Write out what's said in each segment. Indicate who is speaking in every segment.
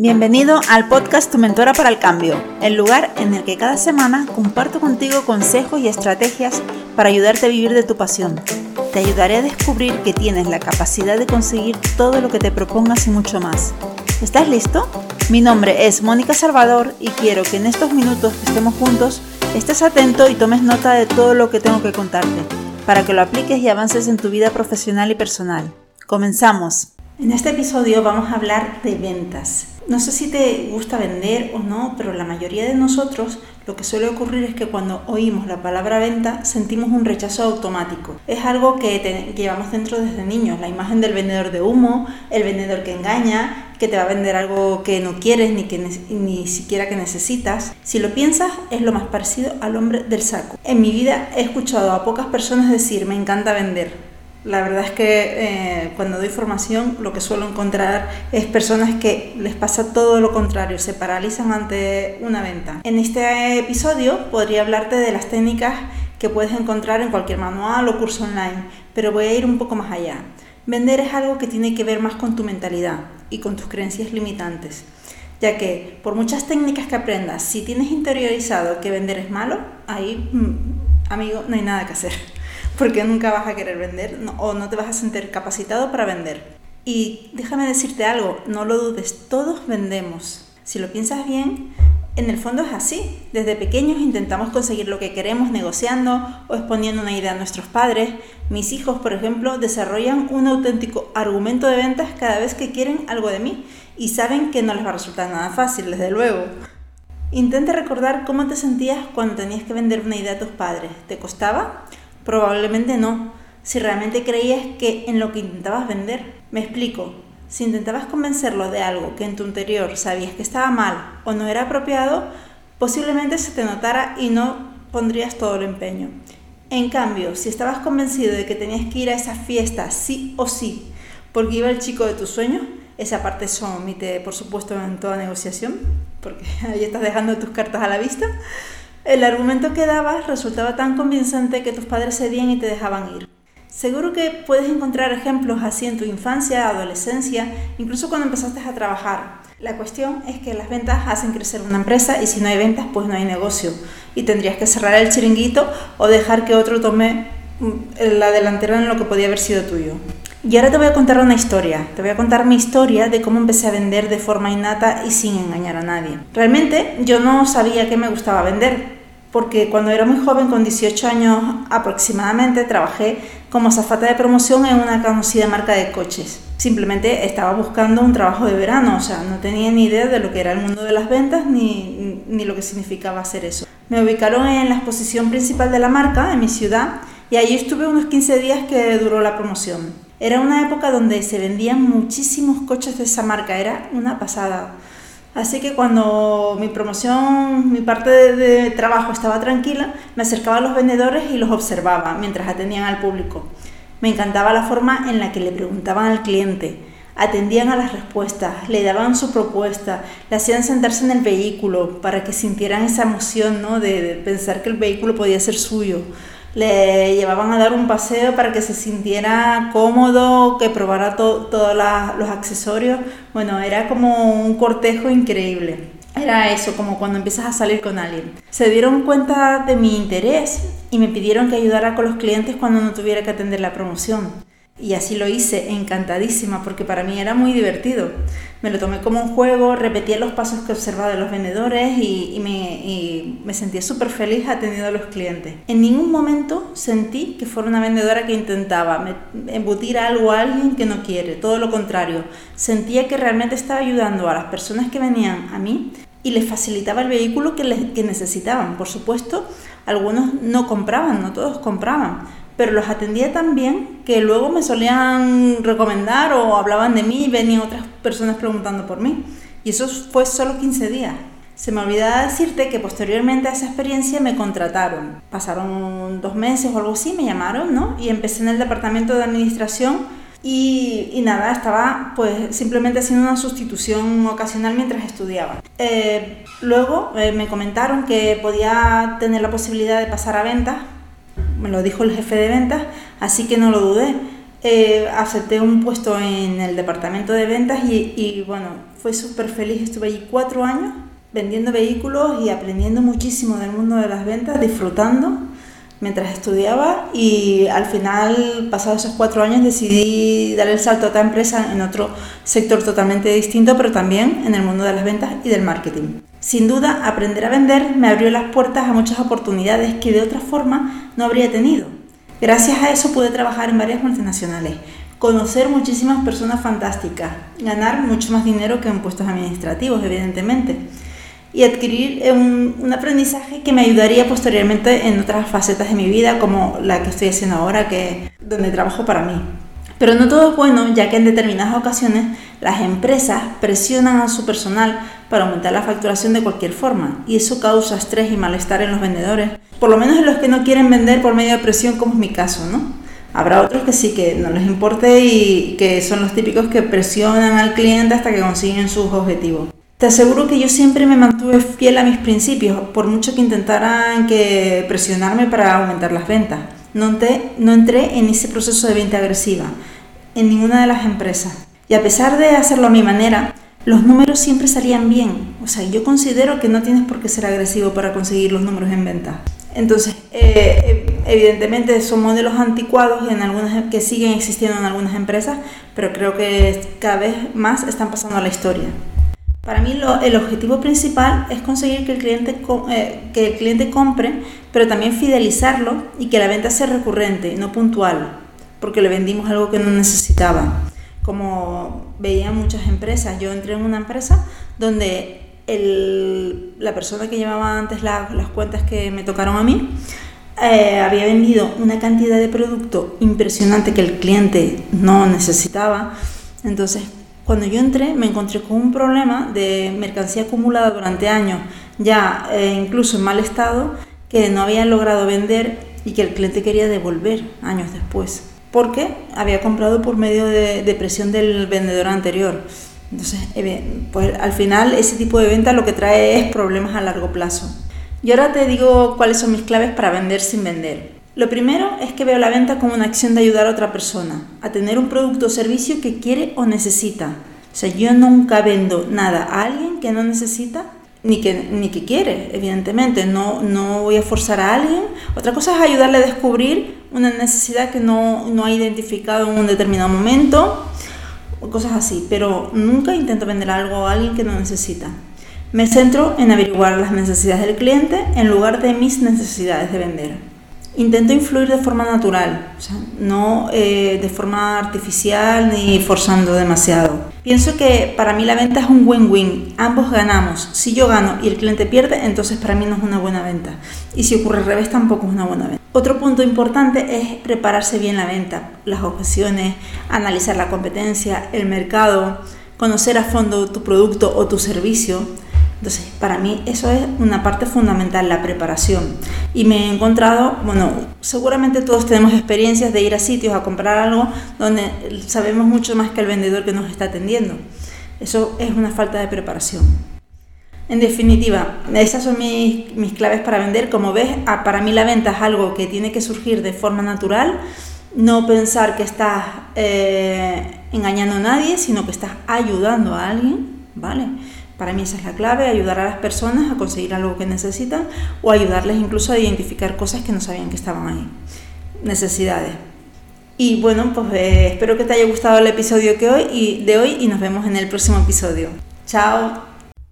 Speaker 1: Bienvenido al podcast Tu Mentora para el Cambio, el lugar en el que cada semana comparto contigo consejos y estrategias para ayudarte a vivir de tu pasión. Te ayudaré a descubrir que tienes la capacidad de conseguir todo lo que te propongas y mucho más. ¿Estás listo? Mi nombre es Mónica Salvador y quiero que en estos minutos que estemos juntos estés atento y tomes nota de todo lo que tengo que contarte, para que lo apliques y avances en tu vida profesional y personal. Comenzamos. En este episodio vamos a hablar de ventas. No sé si te gusta vender o no, pero la mayoría de nosotros lo que suele ocurrir es que cuando oímos la palabra venta sentimos un rechazo automático. Es algo que, llevamos dentro desde niños, la imagen del vendedor de humo, el vendedor que engaña, que te va a vender algo que no quieres ni, que ni siquiera que necesitas. Si lo piensas, es lo más parecido al hombre del saco. En mi vida he escuchado a pocas personas decir me encanta vender la verdad es que eh, cuando doy formación lo que suelo encontrar es personas que les pasa todo lo contrario, se paralizan ante una venta. En este episodio podría hablarte de las técnicas que puedes encontrar en cualquier manual o curso online, pero voy a ir un poco más allá. Vender es algo que tiene que ver más con tu mentalidad y con tus creencias limitantes, ya que por muchas técnicas que aprendas, si tienes interiorizado que vender es malo, ahí, mm, amigo, no hay nada que hacer porque nunca vas a querer vender o no te vas a sentir capacitado para vender. Y déjame decirte algo, no lo dudes, todos vendemos. Si lo piensas bien, en el fondo es así. Desde pequeños intentamos conseguir lo que queremos negociando o exponiendo una idea a nuestros padres. Mis hijos, por ejemplo, desarrollan un auténtico argumento de ventas cada vez que quieren algo de mí y saben que no les va a resultar nada fácil, desde luego. Intenta recordar cómo te sentías cuando tenías que vender una idea a tus padres. ¿Te costaba? Probablemente no, si realmente creías que en lo que intentabas vender. Me explico, si intentabas convencerlo de algo que en tu interior sabías que estaba mal o no era apropiado, posiblemente se te notara y no pondrías todo el empeño. En cambio, si estabas convencido de que tenías que ir a esa fiesta sí o sí, porque iba el chico de tus sueños, esa parte se omite, por supuesto, en toda negociación, porque ahí estás dejando tus cartas a la vista. El argumento que dabas resultaba tan convincente que tus padres cedían y te dejaban ir. Seguro que puedes encontrar ejemplos así en tu infancia, adolescencia, incluso cuando empezaste a trabajar. La cuestión es que las ventas hacen crecer una empresa y si no hay ventas, pues no hay negocio. Y tendrías que cerrar el chiringuito o dejar que otro tome mm, la delantera en lo que podía haber sido tuyo. Y ahora te voy a contar una historia. Te voy a contar mi historia de cómo empecé a vender de forma innata y sin engañar a nadie. Realmente yo no sabía que me gustaba vender porque cuando era muy joven, con 18 años aproximadamente, trabajé como zafata de promoción en una conocida marca de coches. Simplemente estaba buscando un trabajo de verano, o sea, no tenía ni idea de lo que era el mundo de las ventas ni, ni lo que significaba hacer eso. Me ubicaron en la exposición principal de la marca, en mi ciudad, y allí estuve unos 15 días que duró la promoción. Era una época donde se vendían muchísimos coches de esa marca, era una pasada. Así que cuando mi promoción, mi parte de, trabajo estaba tranquila, me acercaba a los vendedores y los observaba mientras atendían al público. Me encantaba la forma en la que le preguntaban al cliente, atendían a las respuestas, le daban su propuesta, le hacían sentarse en el vehículo para que sintieran esa emoción ¿no? de pensar que el vehículo podía ser suyo le llevaban a dar un paseo para que se sintiera cómodo, que probara todos los accesorios. Bueno, era como un cortejo increíble. Era eso, como cuando empiezas a salir con alguien. Se dieron cuenta de mi interés y me pidieron que ayudara con los clientes cuando no tuviera que atender la promoción. Y así lo hice, encantadísima, porque para mí era muy divertido. Me lo tomé como un juego, repetía los pasos que observaba de los vendedores y, me, sentía súper feliz atendiendo a los clientes. En ningún momento sentí que fuera una vendedora que intentaba embutir algo a alguien que no quiere, todo lo contrario. Sentía que realmente estaba ayudando a las personas que venían a mí y les facilitaba el vehículo que necesitaban. Por supuesto, algunos no compraban, no todos compraban pero los atendía tan bien que luego me solían recomendar o hablaban de mí y venían otras personas preguntando por mí. Y eso fue solo 15 días. Se me olvidaba decirte que posteriormente a esa experiencia me contrataron. Pasaron dos meses o algo así, me llamaron, ¿no? Y empecé en el departamento de administración y, nada, estaba pues simplemente haciendo una sustitución ocasional mientras estudiaba. Eh, luego eh, me comentaron que podía tener la posibilidad de pasar a ventas me lo dijo el jefe de ventas, así que no lo dudé. Eh, acepté un puesto en el departamento de ventas y, bueno, fui súper feliz, estuve allí cuatro años vendiendo vehículos y aprendiendo muchísimo del mundo de las ventas, disfrutando mientras estudiaba y al final, pasados esos cuatro años, decidí dar el salto a otra empresa en otro sector totalmente distinto, pero también en el mundo de las ventas y del marketing. Sin duda, aprender a vender me abrió las puertas a muchas oportunidades que de otra forma no habría tenido. Gracias a eso pude trabajar en varias multinacionales, conocer muchísimas personas fantásticas, ganar mucho más dinero que en puestos administrativos, evidentemente y adquirir eh, un, aprendizaje que me ayudaría posteriormente en otras facetas de mi vida, como la que estoy haciendo ahora, que donde trabajo para mí. Pero no todo es bueno, ya que en determinadas ocasiones las empresas presionan a su personal para aumentar la facturación de cualquier forma, y eso causa estrés y malestar en los vendedores, por lo menos en los que no quieren vender por medio de presión, como es mi caso, ¿no? Habrá otros que sí que no les importe y que son los típicos que presionan al cliente hasta que consiguen sus objetivos. Te aseguro que yo siempre me mantuve fiel a mis principios, por mucho que intentaran que presionarme para aumentar las ventas. No entré, no entré en ese proceso de venta agresiva en ninguna de las empresas. Y a pesar de hacerlo a mi manera, los números siempre salían bien. O sea, yo considero que no tienes por qué ser agresivo para conseguir los números en venta. Entonces, eh, evidentemente son modelos anticuados en algunas, que siguen existiendo en algunas empresas, pero creo que cada vez más están pasando a la historia. Para mí el objetivo principal es conseguir que el, cliente, eh, que el cliente compre, pero también fidelizarlo y que la venta sea recurrente, no puntual, porque le vendimos algo que no necesitaba. Como veían muchas empresas, yo entré en una empresa donde la persona que llevaba antes las cuentas que me tocaron a mí eh, había vendido una cantidad de producto impresionante que el cliente no necesitaba. Entonces, cuando yo entré me encontré con un problema de mercancía acumulada durante años, ya eh, incluso en mal estado, que no habían logrado vender y que el cliente quería devolver años después, porque había comprado por medio de, presión del vendedor anterior. Entonces, eh, pues al final ese tipo de venta lo que trae es problemas a largo plazo. Y ahora te digo cuáles son mis claves para vender sin vender. Lo primero es que veo la venta como una acción de ayudar a otra persona a tener un producto o servicio que quiere o necesita. O sea, yo nunca vendo nada a alguien que no necesita ni que, ni que quiere, evidentemente. No, no voy a forzar a alguien. Otra cosa es ayudarle a descubrir una necesidad que no, no ha identificado en un determinado momento, o cosas así. Pero nunca intento vender algo a alguien que no necesita. Me centro en averiguar las necesidades del cliente en lugar de mis necesidades de vender intento influir de forma natural, no eh, de forma artificial ni forzando demasiado. Pienso que para mí la venta es un win-win, ambos ganamos. Si yo gano y el cliente pierde, entonces para mí no es una buena venta. Y si ocurre al revés, tampoco es una buena venta. Otro punto importante es prepararse bien la venta, las objeciones, analizar la competencia, el mercado, conocer a fondo tu producto o tu servicio entonces, para mí eso es una parte fundamental, la preparación. Y me he encontrado, bueno, seguramente todos tenemos experiencias de ir a sitios a comprar algo donde sabemos mucho más que el vendedor que nos está atendiendo. Eso es una falta de preparación. En definitiva, esas son mis, mis claves para vender. Como ves, para mí la venta es algo que tiene que surgir de forma natural. No pensar que estás eh, engañando a nadie, sino que estás ayudando a alguien, ¿vale? Para mí esa es la clave, ayudar a las personas a conseguir algo que necesitan o ayudarles incluso a identificar cosas que no sabían que estaban ahí. Necesidades. Y bueno, pues eh, espero que te haya gustado el episodio que hoy y de hoy y nos vemos en el próximo episodio. Chao.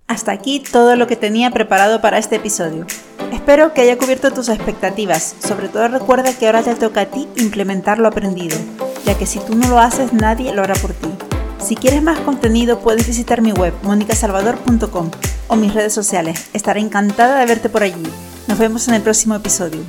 Speaker 1: Hasta aquí todo lo que tenía preparado para este episodio. Espero que haya cubierto tus expectativas. Sobre todo recuerda que ahora te toca a ti implementar lo aprendido, ya que si tú no lo haces nadie lo hará por ti. Si quieres más contenido puedes visitar mi web monicasalvador.com o mis redes sociales. Estaré encantada de verte por allí. Nos vemos en el próximo episodio.